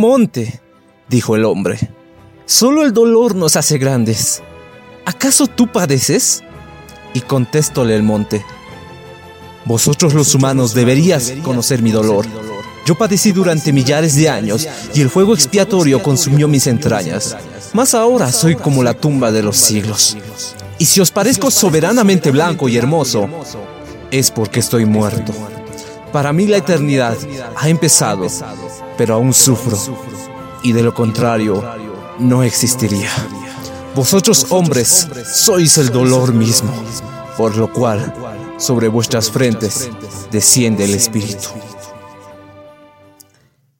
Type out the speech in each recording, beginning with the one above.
Monte, dijo el hombre, solo el dolor nos hace grandes. ¿Acaso tú padeces? Y contestóle el monte, vosotros los humanos deberías conocer mi dolor. Yo padecí durante millares de años y el fuego expiatorio consumió mis entrañas. Mas ahora soy como la tumba de los siglos. Y si os parezco soberanamente blanco y hermoso, es porque estoy muerto. Para mí la eternidad ha empezado, pero aún sufro. Y de lo contrario, no existiría. Vosotros hombres sois el dolor mismo, por lo cual sobre vuestras frentes desciende el Espíritu.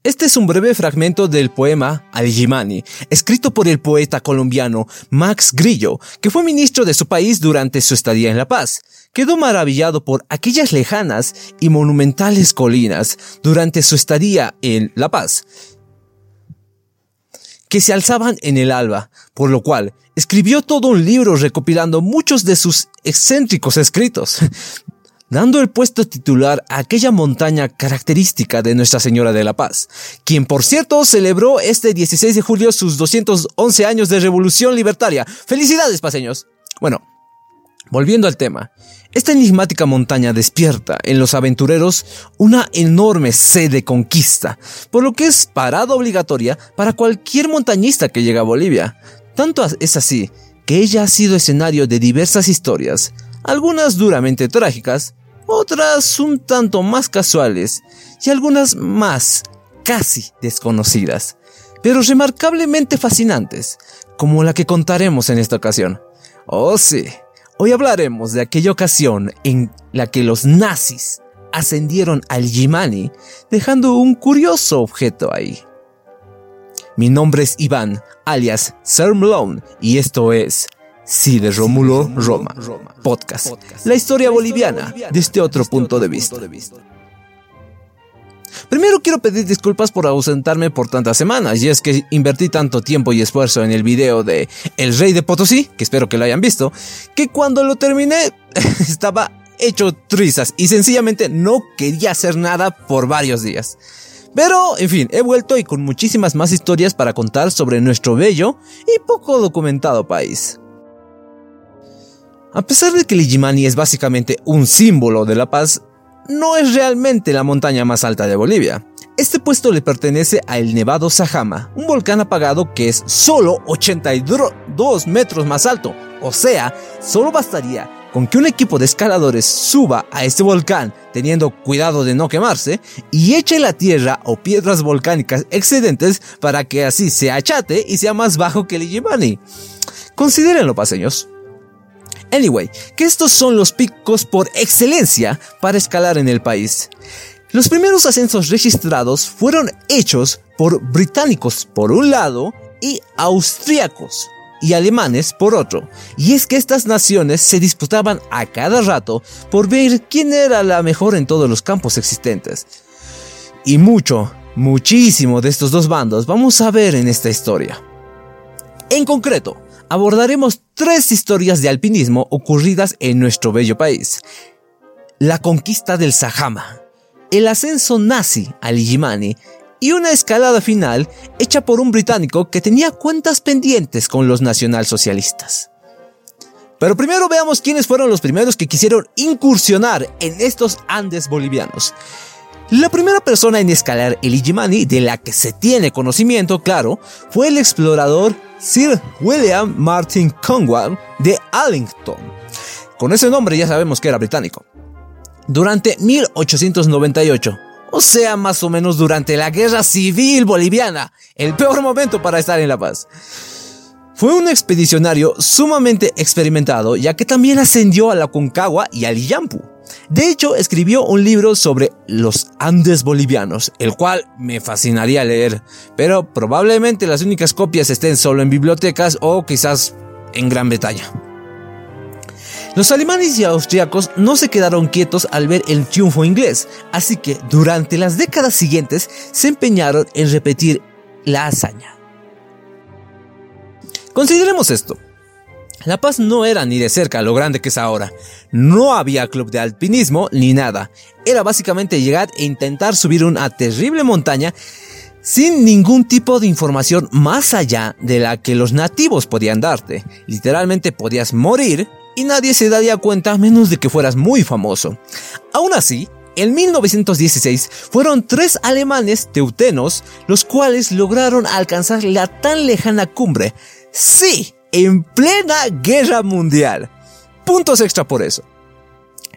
Este es un breve fragmento del poema Al-Jimani, escrito por el poeta colombiano Max Grillo, que fue ministro de su país durante su estadía en La Paz. Quedó maravillado por aquellas lejanas y monumentales colinas durante su estadía en La Paz, que se alzaban en el alba, por lo cual escribió todo un libro recopilando muchos de sus excéntricos escritos, dando el puesto titular a aquella montaña característica de Nuestra Señora de la Paz, quien por cierto celebró este 16 de julio sus 211 años de revolución libertaria. ¡Felicidades, paseños! Bueno, volviendo al tema, esta enigmática montaña despierta en los aventureros una enorme sed de conquista, por lo que es parada obligatoria para cualquier montañista que llega a Bolivia. Tanto es así que ella ha sido escenario de diversas historias, algunas duramente trágicas, otras un tanto más casuales y algunas más casi desconocidas, pero remarcablemente fascinantes, como la que contaremos en esta ocasión. Oh sí, hoy hablaremos de aquella ocasión en la que los nazis ascendieron al Yimani dejando un curioso objeto ahí. Mi nombre es Iván, alias Sir Malone, y esto es Sí de Rómulo Roma, podcast, la historia boliviana desde otro punto de vista. Primero quiero pedir disculpas por ausentarme por tantas semanas, y es que invertí tanto tiempo y esfuerzo en el video de El Rey de Potosí, que espero que lo hayan visto, que cuando lo terminé estaba hecho trizas y sencillamente no quería hacer nada por varios días. Pero, en fin, he vuelto y con muchísimas más historias para contar sobre nuestro bello y poco documentado país. A pesar de que el Ijimani es básicamente un símbolo de la paz, no es realmente la montaña más alta de Bolivia. Este puesto le pertenece al Nevado Sajama, un volcán apagado que es solo 82 metros más alto. O sea, solo bastaría con que un equipo de escaladores suba a este volcán teniendo cuidado de no quemarse y eche la tierra o piedras volcánicas excedentes para que así se achate y sea más bajo que el Ijimani. Considérenlo, paseños. Anyway, que estos son los picos por excelencia para escalar en el país. Los primeros ascensos registrados fueron hechos por británicos por un lado y austríacos y alemanes por otro. Y es que estas naciones se disputaban a cada rato por ver quién era la mejor en todos los campos existentes. Y mucho, muchísimo de estos dos bandos vamos a ver en esta historia. En concreto, abordaremos tres historias de alpinismo ocurridas en nuestro bello país. La conquista del Sajama, el ascenso nazi al Yimani y una escalada final hecha por un británico que tenía cuentas pendientes con los nacionalsocialistas. Pero primero veamos quiénes fueron los primeros que quisieron incursionar en estos Andes bolivianos. La primera persona en escalar el Ijimani, de la que se tiene conocimiento, claro, fue el explorador Sir William Martin Conwell de Allington. Con ese nombre ya sabemos que era británico. Durante 1898, o sea, más o menos durante la Guerra Civil Boliviana, el peor momento para estar en La Paz. Fue un expedicionario sumamente experimentado, ya que también ascendió a la Concagua y al Iyampu. De hecho, escribió un libro sobre los Andes bolivianos, el cual me fascinaría leer, pero probablemente las únicas copias estén solo en bibliotecas o quizás en Gran Bretaña. Los alemanes y austriacos no se quedaron quietos al ver el triunfo inglés, así que durante las décadas siguientes se empeñaron en repetir la hazaña. Consideremos esto. La Paz no era ni de cerca lo grande que es ahora. No había club de alpinismo ni nada. Era básicamente llegar e intentar subir una terrible montaña sin ningún tipo de información más allá de la que los nativos podían darte. Literalmente podías morir y nadie se daría cuenta menos de que fueras muy famoso. Aún así, en 1916 fueron tres alemanes teutenos los cuales lograron alcanzar la tan lejana cumbre. Sí, en plena guerra mundial. Puntos extra por eso.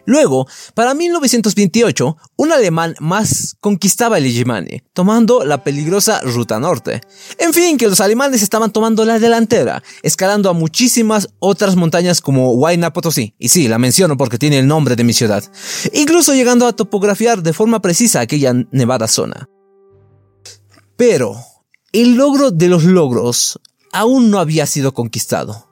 Luego, para 1928, un alemán más conquistaba el Ijimani, tomando la peligrosa ruta norte. En fin, que los alemanes estaban tomando la delantera, escalando a muchísimas otras montañas como Huayna Potosí, y sí, la menciono porque tiene el nombre de mi ciudad, incluso llegando a topografiar de forma precisa aquella nevada zona. Pero, el logro de los logros aún no había sido conquistado.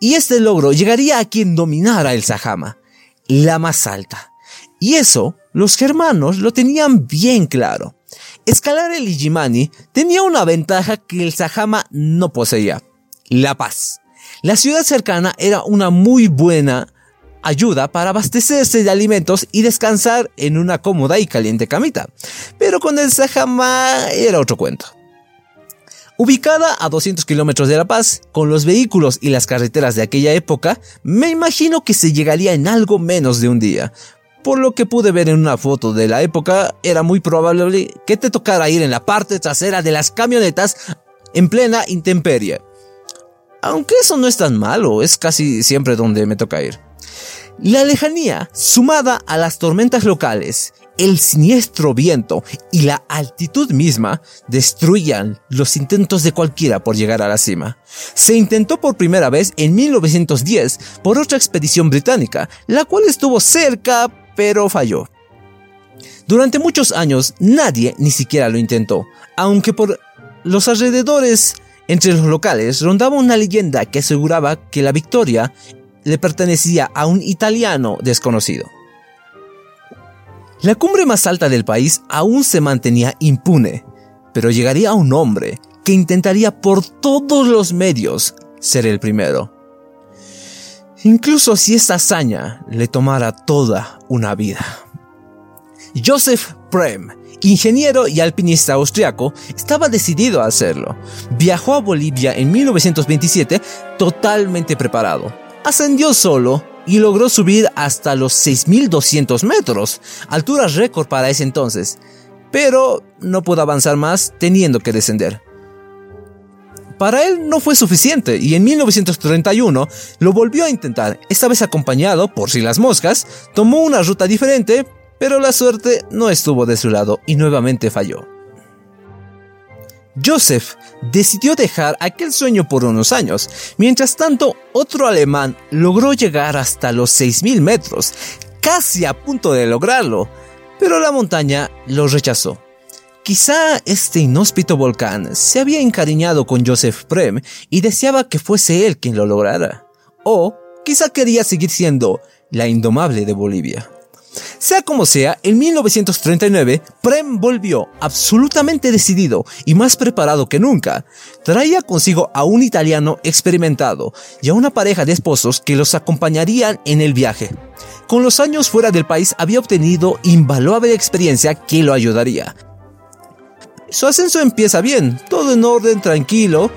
Y este logro llegaría a quien dominara el Sahama, la más alta. Y eso los germanos lo tenían bien claro. Escalar el Ijimani tenía una ventaja que el Sahama no poseía, la paz. La ciudad cercana era una muy buena ayuda para abastecerse de alimentos y descansar en una cómoda y caliente camita. Pero con el Sahama era otro cuento. Ubicada a 200 kilómetros de La Paz, con los vehículos y las carreteras de aquella época, me imagino que se llegaría en algo menos de un día. Por lo que pude ver en una foto de la época, era muy probable que te tocara ir en la parte trasera de las camionetas en plena intemperie. Aunque eso no es tan malo, es casi siempre donde me toca ir. La lejanía, sumada a las tormentas locales el siniestro viento y la altitud misma destruían los intentos de cualquiera por llegar a la cima. Se intentó por primera vez en 1910 por otra expedición británica, la cual estuvo cerca pero falló. Durante muchos años nadie ni siquiera lo intentó, aunque por los alrededores entre los locales rondaba una leyenda que aseguraba que la victoria le pertenecía a un italiano desconocido. La cumbre más alta del país aún se mantenía impune, pero llegaría un hombre que intentaría por todos los medios ser el primero. Incluso si esta hazaña le tomara toda una vida. Joseph Prem, ingeniero y alpinista austriaco, estaba decidido a hacerlo. Viajó a Bolivia en 1927 totalmente preparado. Ascendió solo y logró subir hasta los 6.200 metros, altura récord para ese entonces, pero no pudo avanzar más teniendo que descender. Para él no fue suficiente y en 1931 lo volvió a intentar, esta vez acompañado por si las moscas, tomó una ruta diferente, pero la suerte no estuvo de su lado y nuevamente falló. Joseph decidió dejar aquel sueño por unos años. Mientras tanto, otro alemán logró llegar hasta los 6.000 metros, casi a punto de lograrlo, pero la montaña lo rechazó. Quizá este inhóspito volcán se había encariñado con Joseph Prem y deseaba que fuese él quien lo lograra. O quizá quería seguir siendo la indomable de Bolivia. Sea como sea, en 1939, Prem volvió absolutamente decidido y más preparado que nunca. Traía consigo a un italiano experimentado y a una pareja de esposos que los acompañarían en el viaje. Con los años fuera del país había obtenido invaluable experiencia que lo ayudaría. Su ascenso empieza bien, todo en orden, tranquilo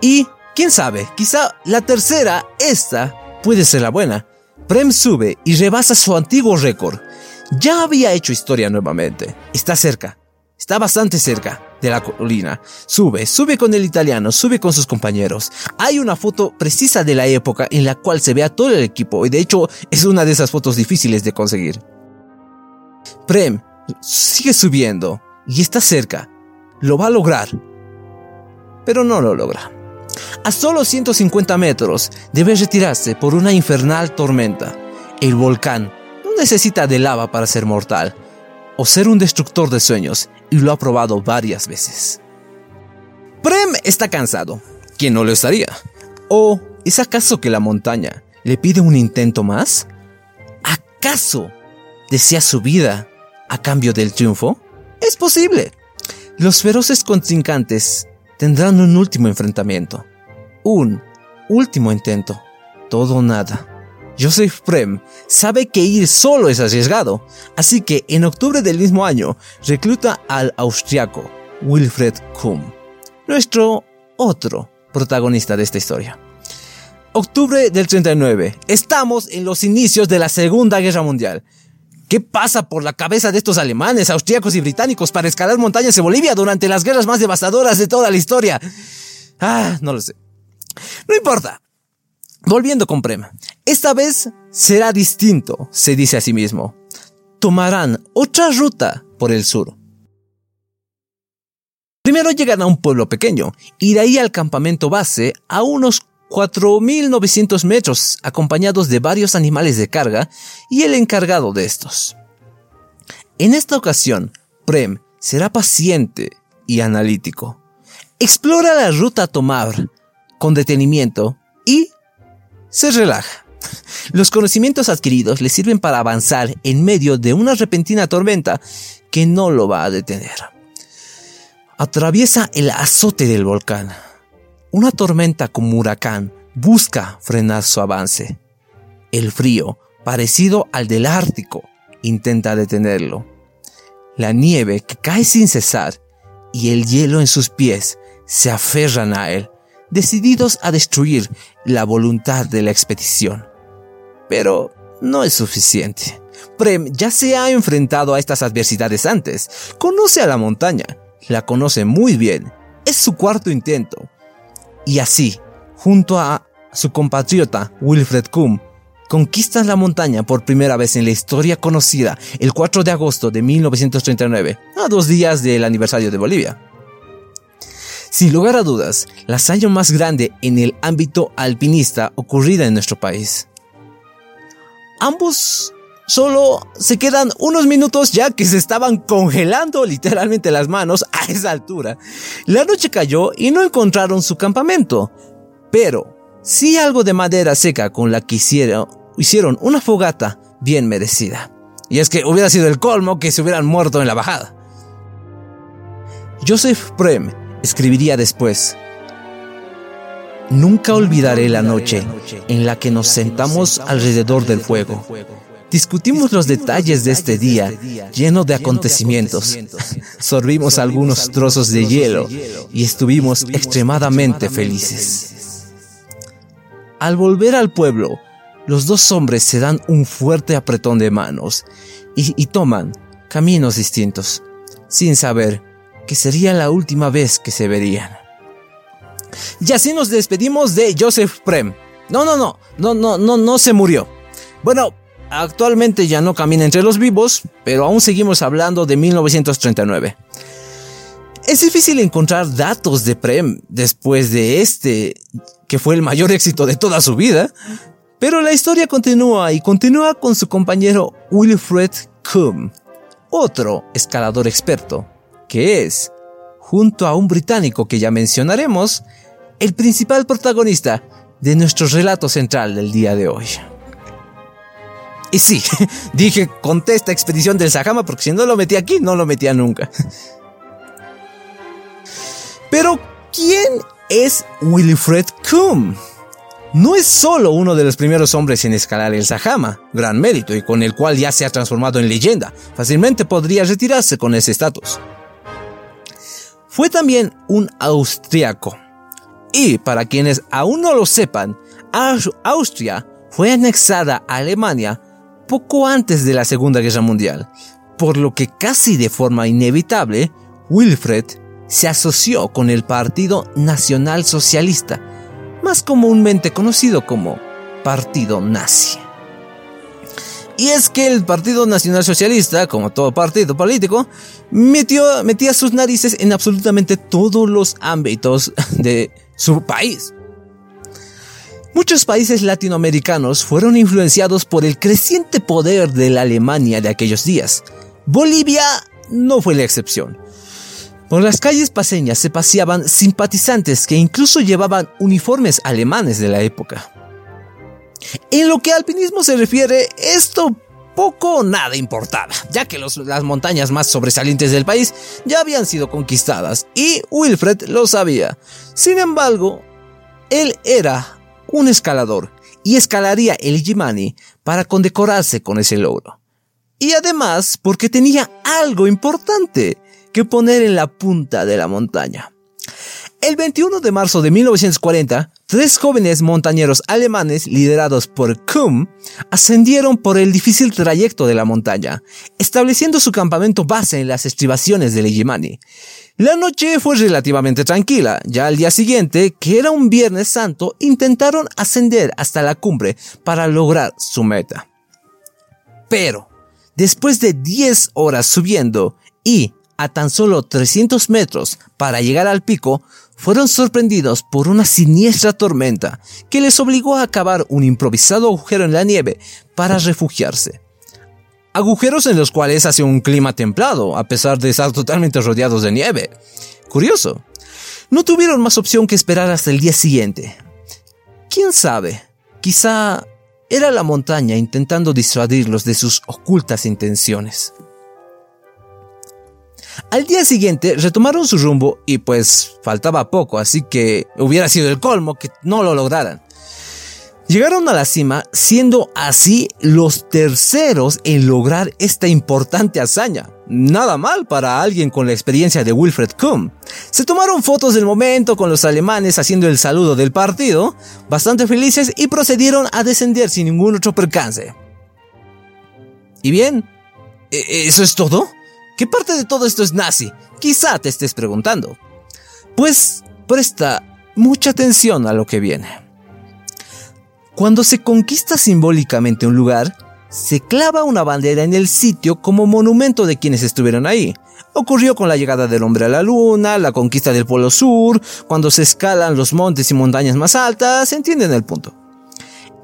y, quién sabe, quizá la tercera, esta, puede ser la buena. Prem sube y rebasa su antiguo récord. Ya había hecho historia nuevamente. Está cerca. Está bastante cerca de la colina. Sube, sube con el italiano, sube con sus compañeros. Hay una foto precisa de la época en la cual se ve a todo el equipo y de hecho es una de esas fotos difíciles de conseguir. Prem sigue subiendo y está cerca. Lo va a lograr. Pero no lo logra. A solo 150 metros debe retirarse por una infernal tormenta. El volcán necesita de lava para ser mortal o ser un destructor de sueños y lo ha probado varias veces. Prem está cansado. ¿Quién no lo estaría? ¿O es acaso que la montaña le pide un intento más? ¿Acaso desea su vida a cambio del triunfo? Es posible. Los feroces contrincantes tendrán un último enfrentamiento un último intento. Todo nada. Joseph Prem sabe que ir solo es arriesgado, así que en octubre del mismo año recluta al austriaco Wilfred Kuhn, nuestro otro protagonista de esta historia. Octubre del 39. Estamos en los inicios de la Segunda Guerra Mundial. ¿Qué pasa por la cabeza de estos alemanes, austríacos y británicos para escalar montañas de Bolivia durante las guerras más devastadoras de toda la historia? Ah, no lo sé. No importa. Volviendo con Prem. Esta vez será distinto, se dice a sí mismo. Tomarán otra ruta por el sur. Primero llegan a un pueblo pequeño y de ahí al campamento base a unos 4.900 metros acompañados de varios animales de carga y el encargado de estos. En esta ocasión, Prem será paciente y analítico. Explora la ruta a tomar con detenimiento y se relaja. Los conocimientos adquiridos le sirven para avanzar en medio de una repentina tormenta que no lo va a detener. Atraviesa el azote del volcán. Una tormenta como huracán busca frenar su avance. El frío, parecido al del Ártico, intenta detenerlo. La nieve que cae sin cesar y el hielo en sus pies se aferran a él, decididos a destruir la voluntad de la expedición. Pero no es suficiente. Prem ya se ha enfrentado a estas adversidades antes. Conoce a la montaña, la conoce muy bien. Es su cuarto intento. Y así, junto a su compatriota Wilfred Kuhn, conquistan la montaña por primera vez en la historia conocida el 4 de agosto de 1939, a dos días del aniversario de Bolivia. Sin lugar a dudas, la hazaña más grande en el ámbito alpinista ocurrida en nuestro país. Ambos solo se quedan unos minutos ya que se estaban congelando literalmente las manos a esa altura. La noche cayó y no encontraron su campamento, pero sí algo de madera seca con la que hicieron, hicieron una fogata bien merecida. Y es que hubiera sido el colmo que se hubieran muerto en la bajada. Joseph Prem escribiría después, Nunca olvidaré la noche en la que nos sentamos alrededor del fuego. Discutimos los detalles de este día lleno de acontecimientos. Sorbimos algunos trozos de hielo y estuvimos extremadamente felices. Al volver al pueblo, los dos hombres se dan un fuerte apretón de manos y, toman caminos distintos, sin saber que sería la última vez que se verían. Y así nos despedimos de Joseph Prem. No, no, no, no, no, no, no se murió. Bueno, actualmente ya no camina entre los vivos, pero aún seguimos hablando de 1939. Es difícil encontrar datos de Prem después de este, que fue el mayor éxito de toda su vida, pero la historia continúa y continúa con su compañero Wilfred Kuhn, otro escalador experto, que es, junto a un británico que ya mencionaremos, el principal protagonista de nuestro relato central del día de hoy. Y sí, dije, conté esta expedición del Sahama porque si no lo metí aquí, no lo metía nunca. Pero, ¿quién es Wilfred Kuhn? No es solo uno de los primeros hombres en escalar el Sahama, gran mérito y con el cual ya se ha transformado en leyenda. Fácilmente podría retirarse con ese estatus. Fue también un austriaco. Y para quienes aún no lo sepan, Austria fue anexada a Alemania poco antes de la Segunda Guerra Mundial, por lo que casi de forma inevitable, Wilfred se asoció con el Partido Nacional Socialista, más comúnmente conocido como Partido Nazi. Y es que el Partido Nacional Socialista, como todo partido político, metió, metía sus narices en absolutamente todos los ámbitos de su país. Muchos países latinoamericanos fueron influenciados por el creciente poder de la Alemania de aquellos días. Bolivia no fue la excepción. Por las calles paseñas se paseaban simpatizantes que incluso llevaban uniformes alemanes de la época. En lo que al alpinismo se refiere, esto poco o nada importaba, ya que las montañas más sobresalientes del país ya habían sido conquistadas y Wilfred lo sabía. Sin embargo, él era un escalador y escalaría el Illimani para condecorarse con ese logro. Y además porque tenía algo importante que poner en la punta de la montaña. El 21 de marzo de 1940, tres jóvenes montañeros alemanes liderados por Kuhn ascendieron por el difícil trayecto de la montaña, estableciendo su campamento base en las estribaciones del Illimani. La noche fue relativamente tranquila. Ya al día siguiente, que era un Viernes Santo, intentaron ascender hasta la cumbre para lograr su meta. Pero, después de 10 horas subiendo y a tan solo 300 metros para llegar al pico, fueron sorprendidos por una siniestra tormenta que les obligó a cavar un improvisado agujero en la nieve para refugiarse. Agujeros en los cuales hace un clima templado, a pesar de estar totalmente rodeados de nieve. Curioso. No tuvieron más opción que esperar hasta el día siguiente. ¿Quién sabe? Quizá era la montaña intentando disuadirlos de sus ocultas intenciones. Al día siguiente retomaron su rumbo y pues faltaba poco, así que hubiera sido el colmo que no lo lograran. Llegaron a la cima siendo así los terceros en lograr esta importante hazaña. Nada mal para alguien con la experiencia de Wilfred Kuhn. Se tomaron fotos del momento con los alemanes haciendo el saludo del partido, bastante felices y procedieron a descender sin ningún otro percance. ¿Y bien? ¿e-, ¿Eso es todo? ¿Qué parte de todo esto es nazi? Quizá te estés preguntando. Pues presta mucha atención a lo que viene. Cuando se conquista simbólicamente un lugar, se clava una bandera en el sitio como monumento de quienes estuvieron ahí. Ocurrió con la llegada del hombre a la luna, la conquista del Polo Sur, cuando se escalan los montes y montañas más altas, entienden el punto.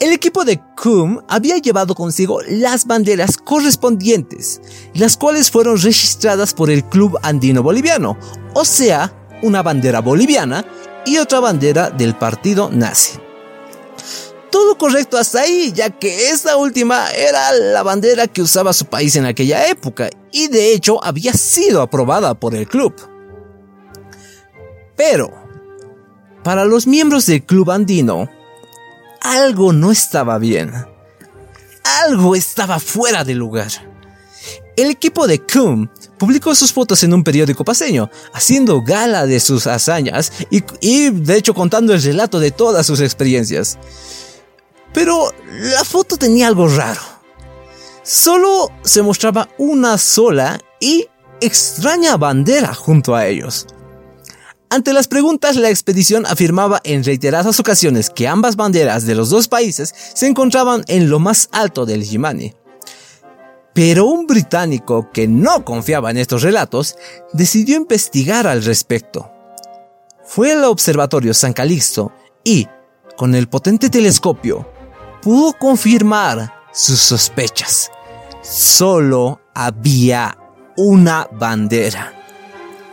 El equipo de CUM había llevado consigo las banderas correspondientes, las cuales fueron registradas por el Club Andino Boliviano, o sea, una bandera boliviana y otra bandera del partido nazi todo correcto hasta ahí, ya que esta última era la bandera que usaba su país en aquella época y de hecho había sido aprobada por el club. Pero, para los miembros del club andino, algo no estaba bien. Algo estaba fuera de lugar. El equipo de Kuhn publicó sus fotos en un periódico paseño, haciendo gala de sus hazañas y, y de hecho contando el relato de todas sus experiencias. Pero la foto tenía algo raro. Solo se mostraba una sola y extraña bandera junto a ellos. Ante las preguntas, la expedición afirmaba en reiteradas ocasiones que ambas banderas de los dos países se encontraban en lo más alto del Jimani. Pero un británico que no confiaba en estos relatos decidió investigar al respecto. Fue al observatorio San Calixto y, con el potente telescopio, pudo confirmar sus sospechas. Solo había una bandera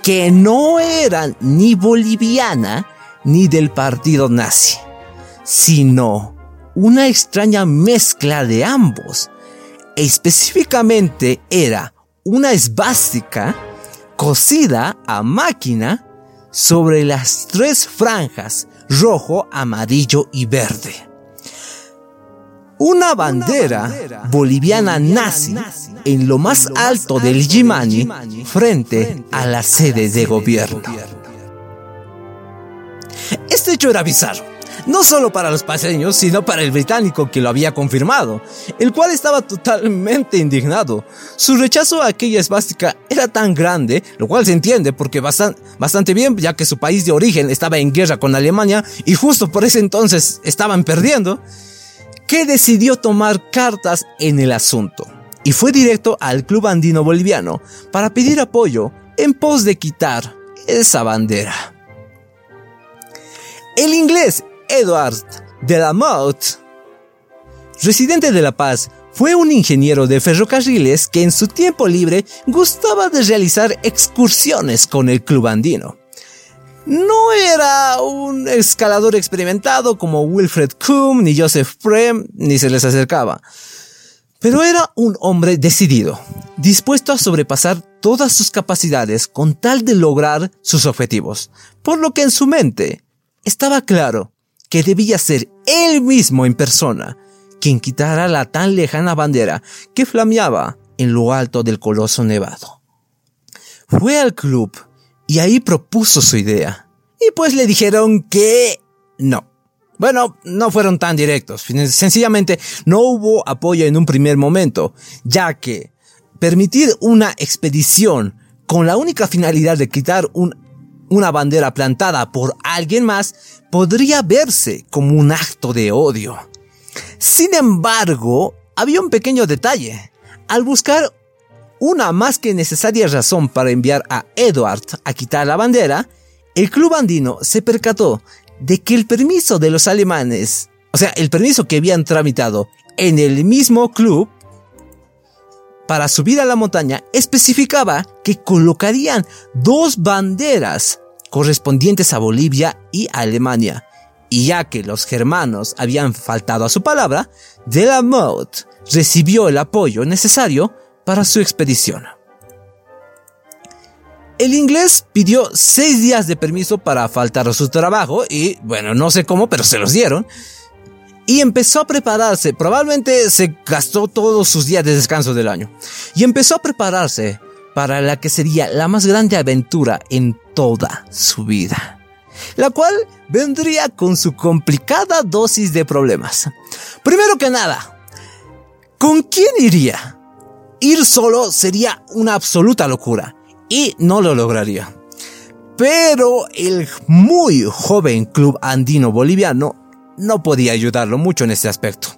que no era ni boliviana ni del partido nazi, sino una extraña mezcla de ambos. Específicamente era una esvástica cosida a máquina sobre las tres franjas rojo, amarillo y verde una bandera boliviana nazi en lo más alto del Yimani frente a la sede de gobierno. Este hecho era bizarro, no solo para los paseños, sino para el británico que lo había confirmado, el cual estaba totalmente indignado. Su rechazo a aquella esvástica era tan grande, lo cual se entiende porque bastante, bastante bien, ya que su país de origen estaba en guerra con Alemania y justo por ese entonces estaban perdiendo que decidió tomar cartas en el asunto y fue directo al Club Andino Boliviano para pedir apoyo en pos de quitar esa bandera. El inglés Edward de la Motte, residente de La Paz, fue un ingeniero de ferrocarriles que en su tiempo libre gustaba de realizar excursiones con el Club Andino. No era un escalador experimentado como Wilfred Kuhn ni Joseph Prem, ni se les acercaba. Pero era un hombre decidido, dispuesto a sobrepasar todas sus capacidades con tal de lograr sus objetivos, por lo que en su mente estaba claro que debía ser él mismo en persona quien quitara la tan lejana bandera que flameaba en lo alto del coloso nevado. Fue al club y ahí propuso su idea. Y pues le dijeron que no. Bueno, no fueron tan directos. Sencillamente no hubo apoyo en un primer momento, ya que permitir una expedición con la única finalidad de quitar una bandera plantada por alguien más podría verse como un acto de odio. Sin embargo, había un pequeño detalle. Al buscar una más que necesaria razón para enviar a Edward a quitar la bandera, el club andino se percató de que el permiso de los alemanes, o sea, el permiso que habían tramitado en el mismo club para subir a la montaña, especificaba que colocarían dos banderas correspondientes a Bolivia y Alemania. Y ya que los germanos habían faltado a su palabra, de la Motte recibió el apoyo necesario para su expedición. El inglés pidió seis días de permiso para faltar a su trabajo y, bueno, no sé cómo, pero se los dieron. Y empezó a prepararse, probablemente se gastó todos sus días de descanso del año. Y empezó a prepararse para la que sería la más grande aventura en toda su vida. La cual vendría con su complicada dosis de problemas. Primero que nada, ¿con quién iría? Ir solo sería una absoluta locura y no lo lograría. Pero el muy joven club andino boliviano no podía ayudarlo mucho en este aspecto.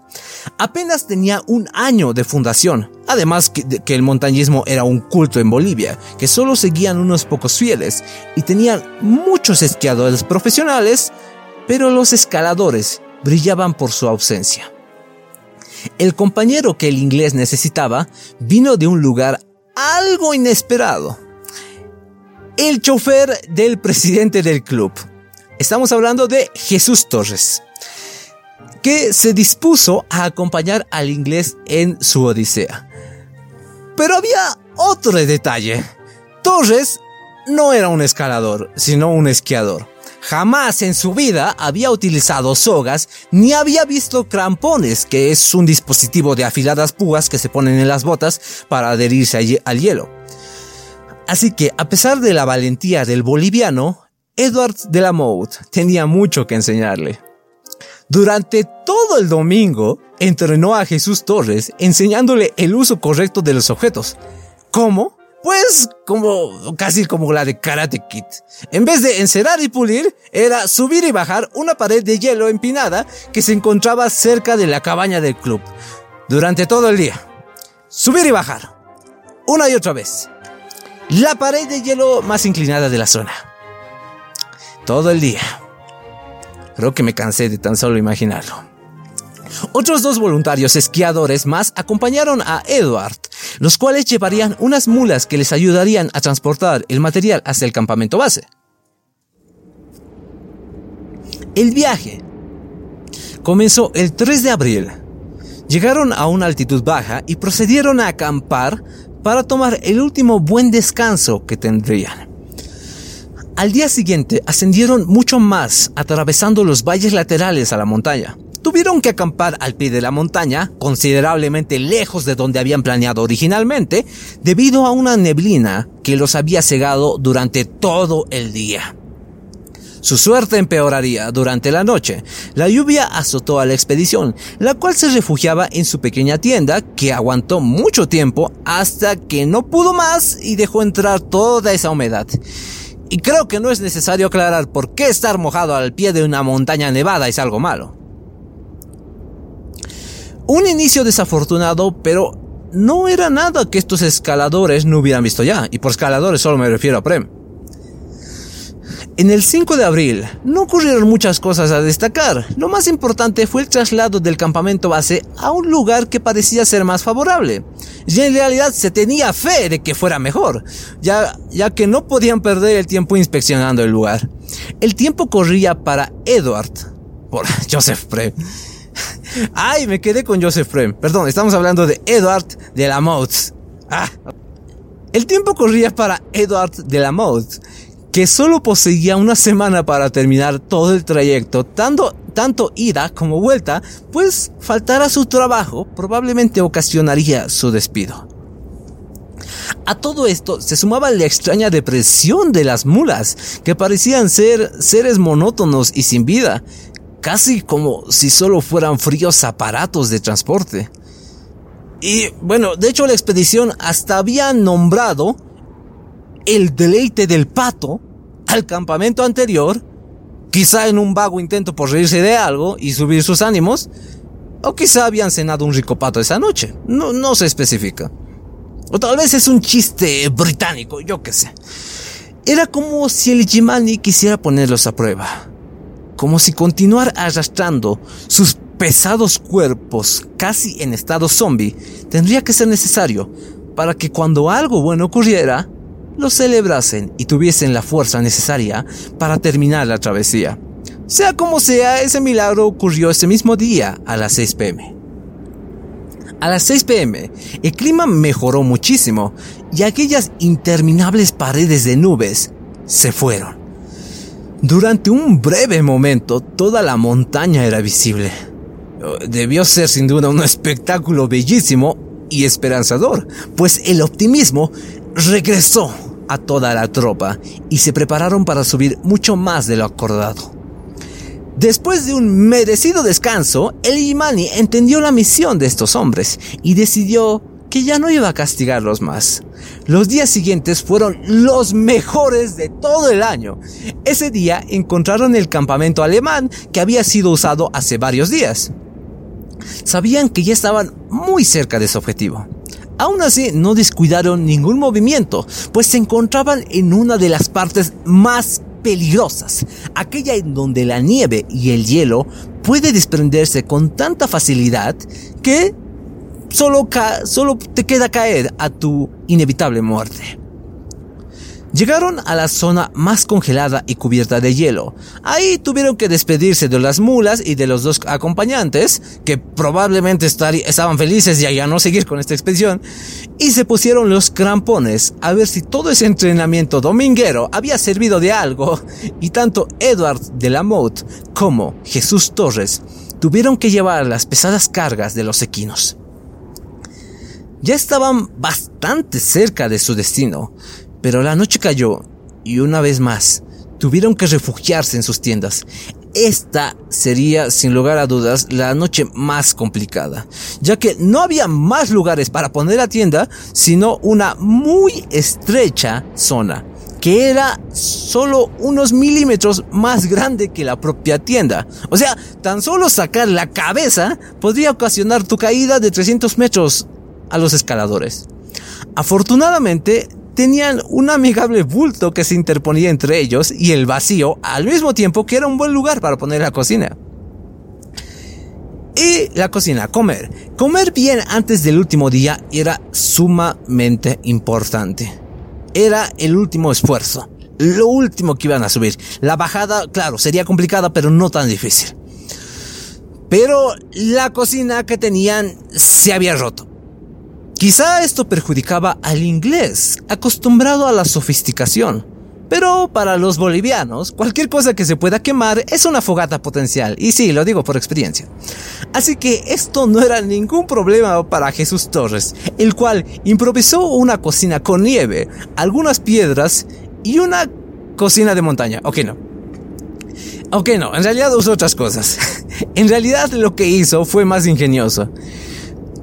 Apenas tenía un año de fundación, además que, que, el montañismo era un culto en Bolivia, que solo seguían unos pocos fieles, y tenían muchos esquiadores profesionales, pero los escaladores brillaban por su ausencia. El compañero que el inglés necesitaba vino de un lugar algo inesperado el chofer del presidente del club. Estamos hablando de Jesús Torres, que se dispuso a acompañar al inglés en su odisea. Pero había otro detalle. Torres no era un escalador, sino un esquiador. Jamás en su vida había utilizado sogas ni había visto crampones, que es un dispositivo de afiladas púas que se ponen en las botas para adherirse al hielo. Así que, a pesar de la valentía del boliviano, Edward de la tenía mucho que enseñarle. Durante todo el domingo, entrenó a Jesús Torres enseñándole el uso correcto de los objetos. ¿Cómo? Pues como casi como la de Karate Kid. En vez de encerar y pulir, era subir y bajar una pared de hielo empinada que se encontraba cerca de la cabaña del club. Durante todo el día. Subir y bajar. Una y otra vez la pared de hielo más inclinada de la zona. Todo el día. Creo que me cansé de tan solo imaginarlo. Otros dos voluntarios esquiadores más acompañaron a Edward, los cuales llevarían unas mulas que les ayudarían a transportar el material hasta el campamento base. El viaje comenzó el 3 de abril. Llegaron a una altitud baja y procedieron a acampar para tomar el último buen descanso que tendrían. Al día siguiente ascendieron mucho más, atravesando los valles laterales a la montaña. Tuvieron que acampar al pie de la montaña, considerablemente lejos de donde habían planeado originalmente, debido a una neblina que los había cegado durante todo el día. Su suerte empeoraría durante la noche. La lluvia azotó a la expedición, la cual se refugiaba en su pequeña tienda, que aguantó mucho tiempo hasta que no pudo más y dejó entrar toda esa humedad. Y creo que no es necesario aclarar por qué estar mojado al pie de una montaña nevada es algo malo. Un inicio desafortunado, pero no era nada que estos escaladores no hubieran visto ya, y por escaladores solo me refiero a Prem. En el 5 de abril no ocurrieron muchas cosas a destacar. Lo más importante fue el traslado del campamento base a un lugar que parecía ser más favorable. Y en realidad se tenía fe de que fuera mejor, ya, ya que no podían perder el tiempo inspeccionando el lugar. El tiempo corría para Edward, por Joseph Prem. Ay, me quedé con Joseph Prem. Perdón, estamos hablando de Edward de la. Ah. El tiempo corría para Edward de la que solo poseía una semana para terminar todo el trayecto, dando, tanto ida como vuelta, pues faltar a su trabajo probablemente ocasionaría su despido. A todo esto se sumaba la extraña depresión de las mulas, que parecían ser seres monótonos y sin vida, casi como si solo fueran fríos aparatos de transporte. Y bueno, de hecho la expedición hasta había nombrado el deleite del pato al campamento anterior, quizá en un vago intento por reírse de algo y subir sus ánimos, o quizá habían cenado un rico pato esa noche, no, no se especifica. O tal vez es un chiste británico, yo qué sé. Era como si el Jimani quisiera ponerlos a prueba. Como si continuar arrastrando sus pesados cuerpos casi en estado zombie tendría que ser necesario para que cuando algo bueno ocurriera, lo celebrasen y tuviesen la fuerza necesaria para terminar la travesía. Sea como sea, ese milagro ocurrió ese mismo día a las 6 pm. A las 6 pm, el clima mejoró muchísimo y aquellas interminables paredes de nubes se fueron. Durante un breve momento, toda la montaña era visible. Debió ser sin duda un espectáculo bellísimo y esperanzador, pues el optimismo regresó a toda la tropa y se prepararon para subir mucho más de lo acordado. Después de un merecido descanso, el Imani entendió la misión de estos hombres y decidió que ya no iba a castigarlos más. Los días siguientes fueron los mejores de todo el año. Ese día encontraron el campamento alemán que había sido usado hace varios días. Sabían que ya estaban muy cerca de su objetivo. Aún así, no descuidaron ningún movimiento, pues se encontraban en una de las partes más peligrosas, aquella en donde la nieve y el hielo puede desprenderse con tanta facilidad que solo, solo te queda caer a tu inevitable muerte. Llegaron a la zona más congelada y cubierta de hielo. Ahí tuvieron que despedirse de las mulas y de los dos acompañantes, que probablemente estaban felices de ya no seguir con esta expedición, y se pusieron los crampones a ver si todo ese entrenamiento dominguero había servido de algo, y tanto Edward de la Motte como Jesús Torres tuvieron que llevar las pesadas cargas de los equinos. Ya estaban bastante cerca de su destino, pero la noche cayó y una vez más tuvieron que refugiarse en sus tiendas. Esta sería, sin lugar a dudas, la noche más complicada, ya que no había más lugares para poner la tienda, sino una muy estrecha zona, que era solo unos milímetros más grande que la propia tienda. O sea, tan solo sacar la cabeza podría ocasionar tu caída de 300 metros a los escaladores. Afortunadamente, tenían un amigable bulto que se interponía entre ellos y el vacío, al mismo tiempo que era un buen lugar para poner la cocina. Y la cocina, comer. Comer bien antes del último día era sumamente importante. Era el último esfuerzo. Lo último que iban a subir. La bajada, claro, sería complicada, pero no tan difícil. Pero la cocina que tenían se había roto. Quizá esto perjudicaba al inglés, acostumbrado a la sofisticación. Pero para los bolivianos, cualquier cosa que se pueda quemar es una fogata potencial, y sí, lo digo por experiencia. Así que esto no era ningún problema para Jesús Torres, el cual improvisó una cocina con nieve, algunas piedras y una cocina de montaña. Ok, no. Ok, no, en realidad usó otras cosas. en realidad lo que hizo fue más ingenioso.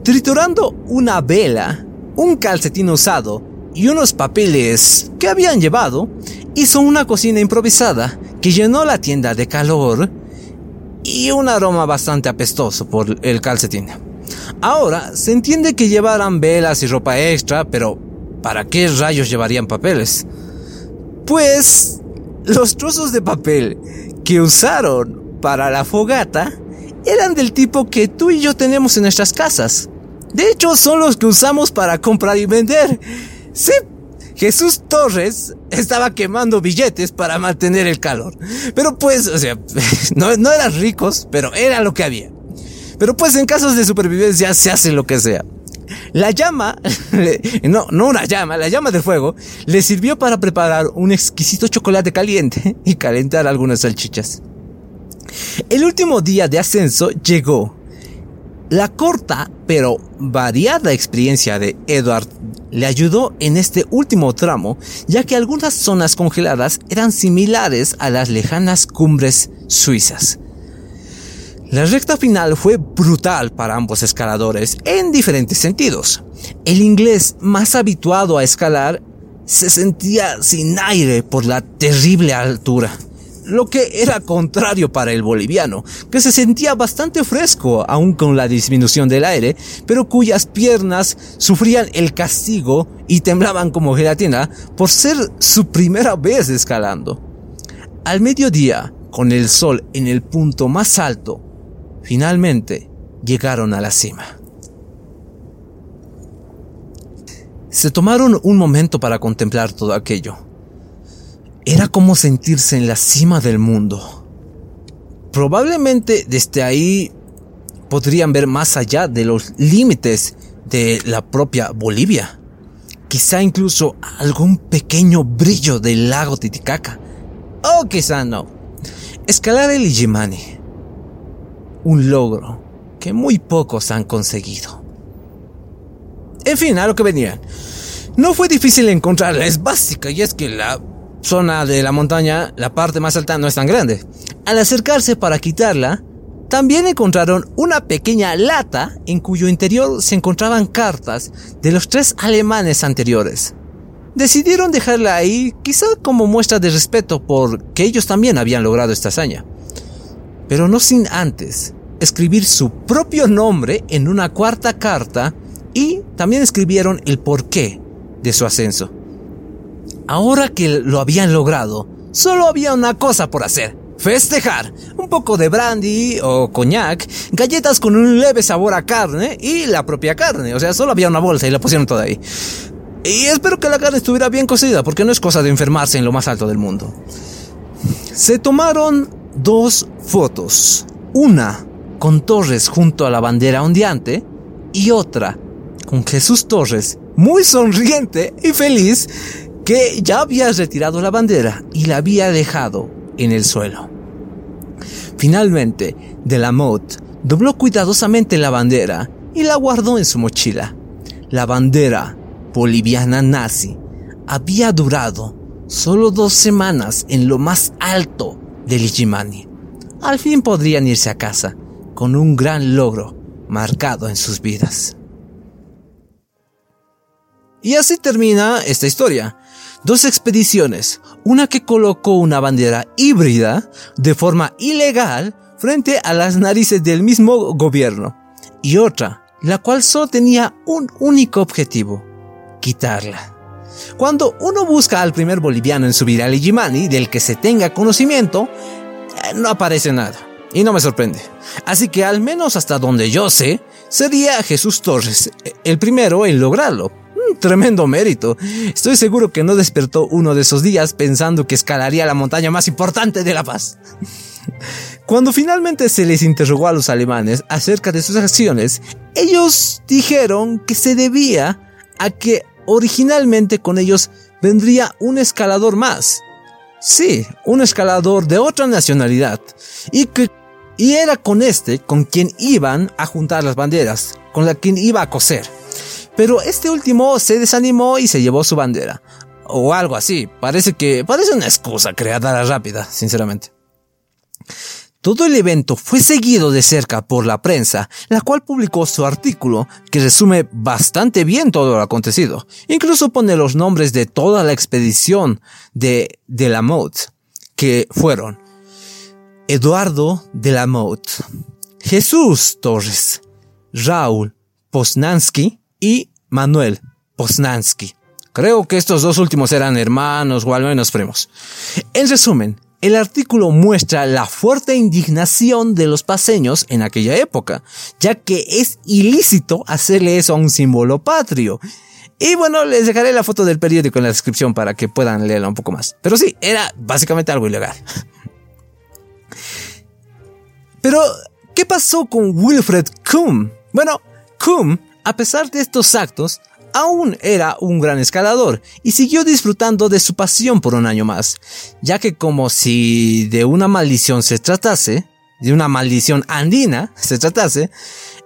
Triturando una vela, un calcetín usado y unos papeles que habían llevado, hizo una cocina improvisada que llenó la tienda de calor y un aroma bastante apestoso por el calcetín. Ahora, se entiende que llevaran velas y ropa extra, pero ¿para qué rayos llevarían papeles? Pues los trozos de papel que usaron para la fogata eran del tipo que tú y yo tenemos en nuestras casas. De hecho, son los que usamos para comprar y vender. Sí, Jesús Torres estaba quemando billetes para mantener el calor. Pero pues, o sea, no, eran ricos, pero era lo que había. Pero pues en casos de supervivencia se hace lo que sea. La llama, no, no una llama, la llama del fuego, le sirvió para preparar un exquisito chocolate caliente y calentar algunas salchichas. El último día de ascenso llegó. La corta pero variada experiencia de Edward le ayudó en este último tramo, ya que algunas zonas congeladas eran similares a las lejanas cumbres suizas. La recta final fue brutal para ambos escaladores en diferentes sentidos. El inglés, más habituado a escalar, se sentía sin aire por la terrible altura lo que era contrario para el boliviano, que se sentía bastante fresco aún con la disminución del aire, pero cuyas piernas sufrían el castigo y temblaban como gelatina por ser su primera vez escalando. Al mediodía, con el sol en el punto más alto, finalmente llegaron a la cima. Se tomaron un momento para contemplar todo aquello. Era como sentirse en la cima del mundo. Probablemente desde ahí podrían ver más allá de los límites de la propia Bolivia. Quizá incluso algún pequeño brillo del lago Titicaca. O quizá no. Escalar el Illimani. Un logro que muy pocos han conseguido. En fin, a lo que venían. No fue difícil encontrarla, es básica y es que la zona de la montaña, la parte más alta no es tan grande. Al acercarse para quitarla, también encontraron una pequeña lata en cuyo interior se encontraban cartas de los tres alemanes anteriores. Decidieron dejarla ahí quizá como muestra de respeto porque ellos también habían logrado esta hazaña. Pero no sin antes escribir su propio nombre en una cuarta carta y también escribieron el porqué de su ascenso. Ahora que lo habían logrado, solo había una cosa por hacer. Festejar. Un poco de brandy o coñac, galletas con un leve sabor a carne y la propia carne. O sea, solo había una bolsa y la pusieron toda ahí. Y espero que la carne estuviera bien cocida, porque no es cosa de enfermarse en lo más alto del mundo. Se tomaron dos fotos. Una con Torres junto a la bandera ondeante y otra con Jesús Torres muy sonriente y feliz que ya había retirado la bandera y la había dejado en el suelo. Finalmente, Delamotte dobló cuidadosamente la bandera y la guardó en su mochila. La bandera boliviana nazi había durado solo dos semanas en lo más alto del Ijimani. Al fin podrían irse a casa con un gran logro marcado en sus vidas. Y así termina esta historia dos expediciones, una que colocó una bandera híbrida de forma ilegal frente a las narices del mismo gobierno, y otra, la cual solo tenía un único objetivo, quitarla. Cuando uno busca al primer boliviano en subir al Ijimani del que se tenga conocimiento, eh, no aparece nada. Y no me sorprende. Así que al menos hasta donde yo sé, sería Jesús Torres eh, el primero en lograrlo tremendo mérito. Estoy seguro que no despertó uno de esos días pensando que escalaría la montaña más importante de La Paz. Cuando finalmente se les interrogó a los alemanes acerca de sus acciones, ellos dijeron que se debía a que originalmente con ellos vendría un escalador más. Sí, un escalador de otra nacionalidad. Y que y era con este con quien iban a juntar las banderas, con la quien iba a coser. Pero este último se desanimó y se llevó su bandera. O algo así. Parece que parece una excusa creada rápida, sinceramente. Todo el evento fue seguido de cerca por la prensa, la cual publicó su artículo que resume bastante bien todo lo acontecido. Incluso pone los nombres de toda la expedición de, de la Motte, que fueron Eduardo de la Motte, Jesús Torres, Raúl Posnansky, y Manuel Posnansky. Creo que estos dos últimos eran hermanos o al menos primos. En resumen, el artículo muestra la fuerte indignación de los paseños en aquella época, ya que es ilícito hacerle eso a un símbolo patrio. Y bueno, les dejaré la foto del periódico en la descripción para que puedan leerla un poco más. Pero sí, era básicamente algo ilegal. Pero, ¿qué pasó con Wilfred Kuhn? Bueno, Kuhn a pesar de estos actos, aún era un gran escalador y siguió disfrutando de su pasión por un año más, ya que como si de una maldición se tratase, de una maldición andina se tratase,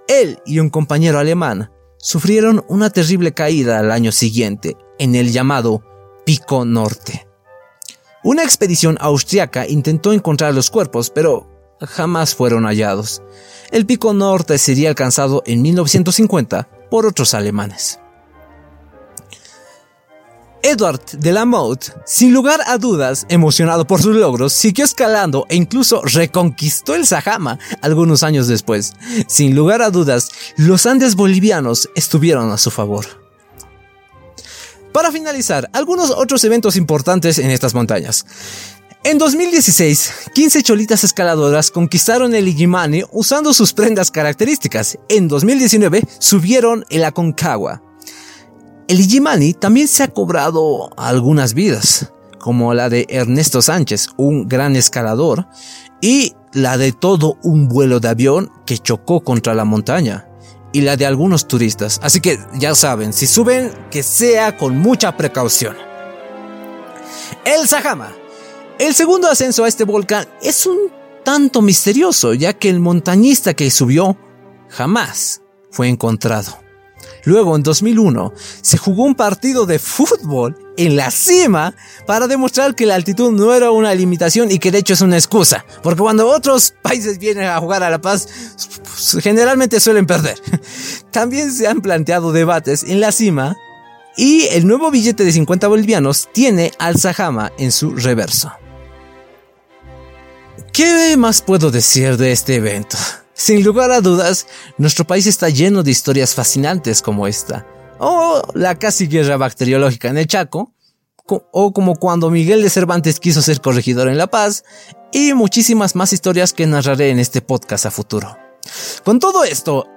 él y un compañero alemán sufrieron una terrible caída al año siguiente en el llamado Pico Norte. Una expedición austriaca intentó encontrar los cuerpos, pero jamás fueron hallados. El Pico Norte sería alcanzado en 1950 por otros alemanes. Edward de la Motte, sin lugar a dudas, emocionado por sus logros, siguió escalando e incluso reconquistó el Sajama algunos años después. Sin lugar a dudas, los Andes bolivianos estuvieron a su favor. Para finalizar, algunos otros eventos importantes en estas montañas. En 2016, 15 cholitas escaladoras conquistaron el Illimani usando sus prendas características. En 2019, subieron el Aconcagua. El Illimani también se ha cobrado algunas vidas, como la de Ernesto Sánchez, un gran escalador, y la de todo un vuelo de avión que chocó contra la montaña, y la de algunos turistas. Así que ya saben, si suben, que sea con mucha precaución. El Sajama. El segundo ascenso a este volcán es un tanto misterioso, ya que el montañista que subió jamás fue encontrado. Luego, en 2001, se jugó un partido de fútbol en la cima para demostrar que la altitud no era una limitación y que de hecho es una excusa. Porque cuando otros países vienen a jugar a La Paz, pues, generalmente suelen perder. También se han planteado debates en la cima y el nuevo billete de 50 bolivianos tiene al Sajama en su reverso. ¿Qué más puedo decir de este evento? Sin lugar a dudas, nuestro país está lleno de historias fascinantes como esta, o la casi guerra bacteriológica en el Chaco, o como cuando Miguel de Cervantes quiso ser corregidor en La Paz, y muchísimas más historias que narraré en este podcast a futuro. Con todo esto,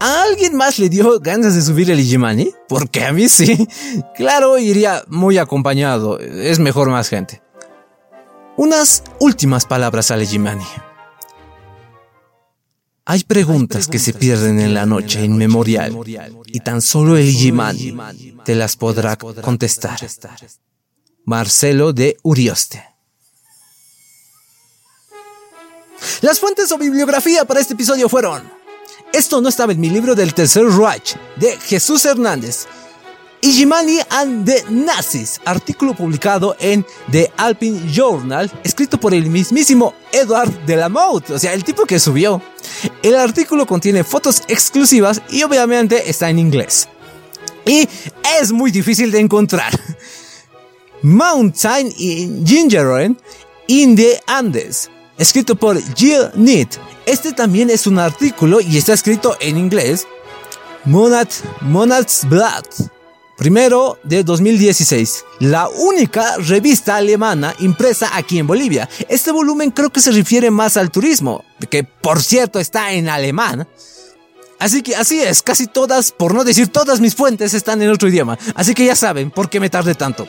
¿a alguien más le dio ganas de subir el Ijimani? Porque a mí sí. Claro, iría muy acompañado, es mejor más gente. Unas últimas palabras al Ijimani. Hay preguntas que se pierden en la noche inmemorial y tan solo el Yimani te las podrá contestar. Marcelo de Urioste. Las fuentes o bibliografía para este episodio fueron Esto no estaba en mi libro del Tercer Reich de Jesús Hernández Ijimani and the Nazis, artículo publicado en The Alpine Journal, escrito por el mismísimo Edward de la Motte, o sea, el tipo que subió. El artículo contiene fotos exclusivas y obviamente está en inglés. Y es muy difícil de encontrar. Mountain in in the Andes, escrito por Jill Neat. Este también es un artículo y está escrito en inglés. Monad, Monad's Blood Primero de 2016, la única revista alemana impresa aquí en Bolivia. Este volumen creo que se refiere más al turismo, que por cierto está en alemán. Así que así es, casi todas, por no decir todas mis fuentes están en otro idioma. Así que ya saben por qué me tardé tanto.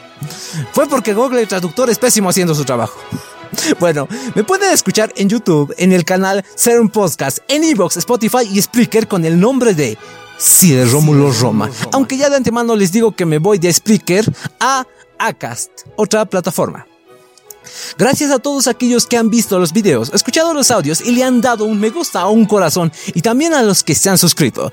Fue porque Google Traductor es pésimo haciendo su trabajo. Bueno, me pueden escuchar en YouTube, en el canal Serum Podcast, en Evox, Spotify y Spreaker con el nombre de Sí, de Rómulo Roma. Aunque ya de antemano les digo que me voy de Spreaker a Acast, otra plataforma. Gracias a todos aquellos que han visto los videos, escuchado los audios y le han dado un me gusta o un corazón y también a los que se han suscrito.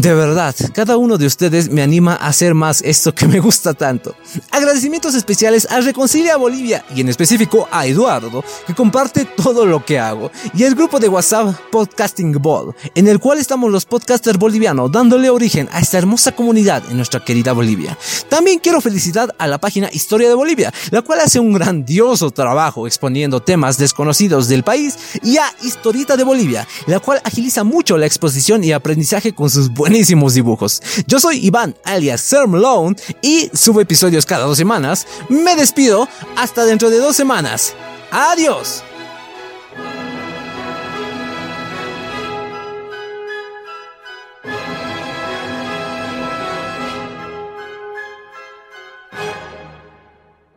De verdad, cada uno de ustedes me anima a hacer más esto que me gusta tanto. Agradecimientos especiales a Reconcilia Bolivia y en específico a Eduardo, que comparte todo lo que hago, y el grupo de WhatsApp Podcasting Ball, en el cual estamos los podcasters bolivianos dándole origen a esta hermosa comunidad en nuestra querida Bolivia. También quiero felicitar a la página Historia de Bolivia, la cual hace un grandioso trabajo exponiendo temas desconocidos del país, y a Historita de Bolivia, la cual agiliza mucho la exposición y aprendizaje con sus buenos buenísimos dibujos. Yo soy Iván, alias Sermlone, y subo episodios cada dos semanas. Me despido hasta dentro de dos semanas. Adiós.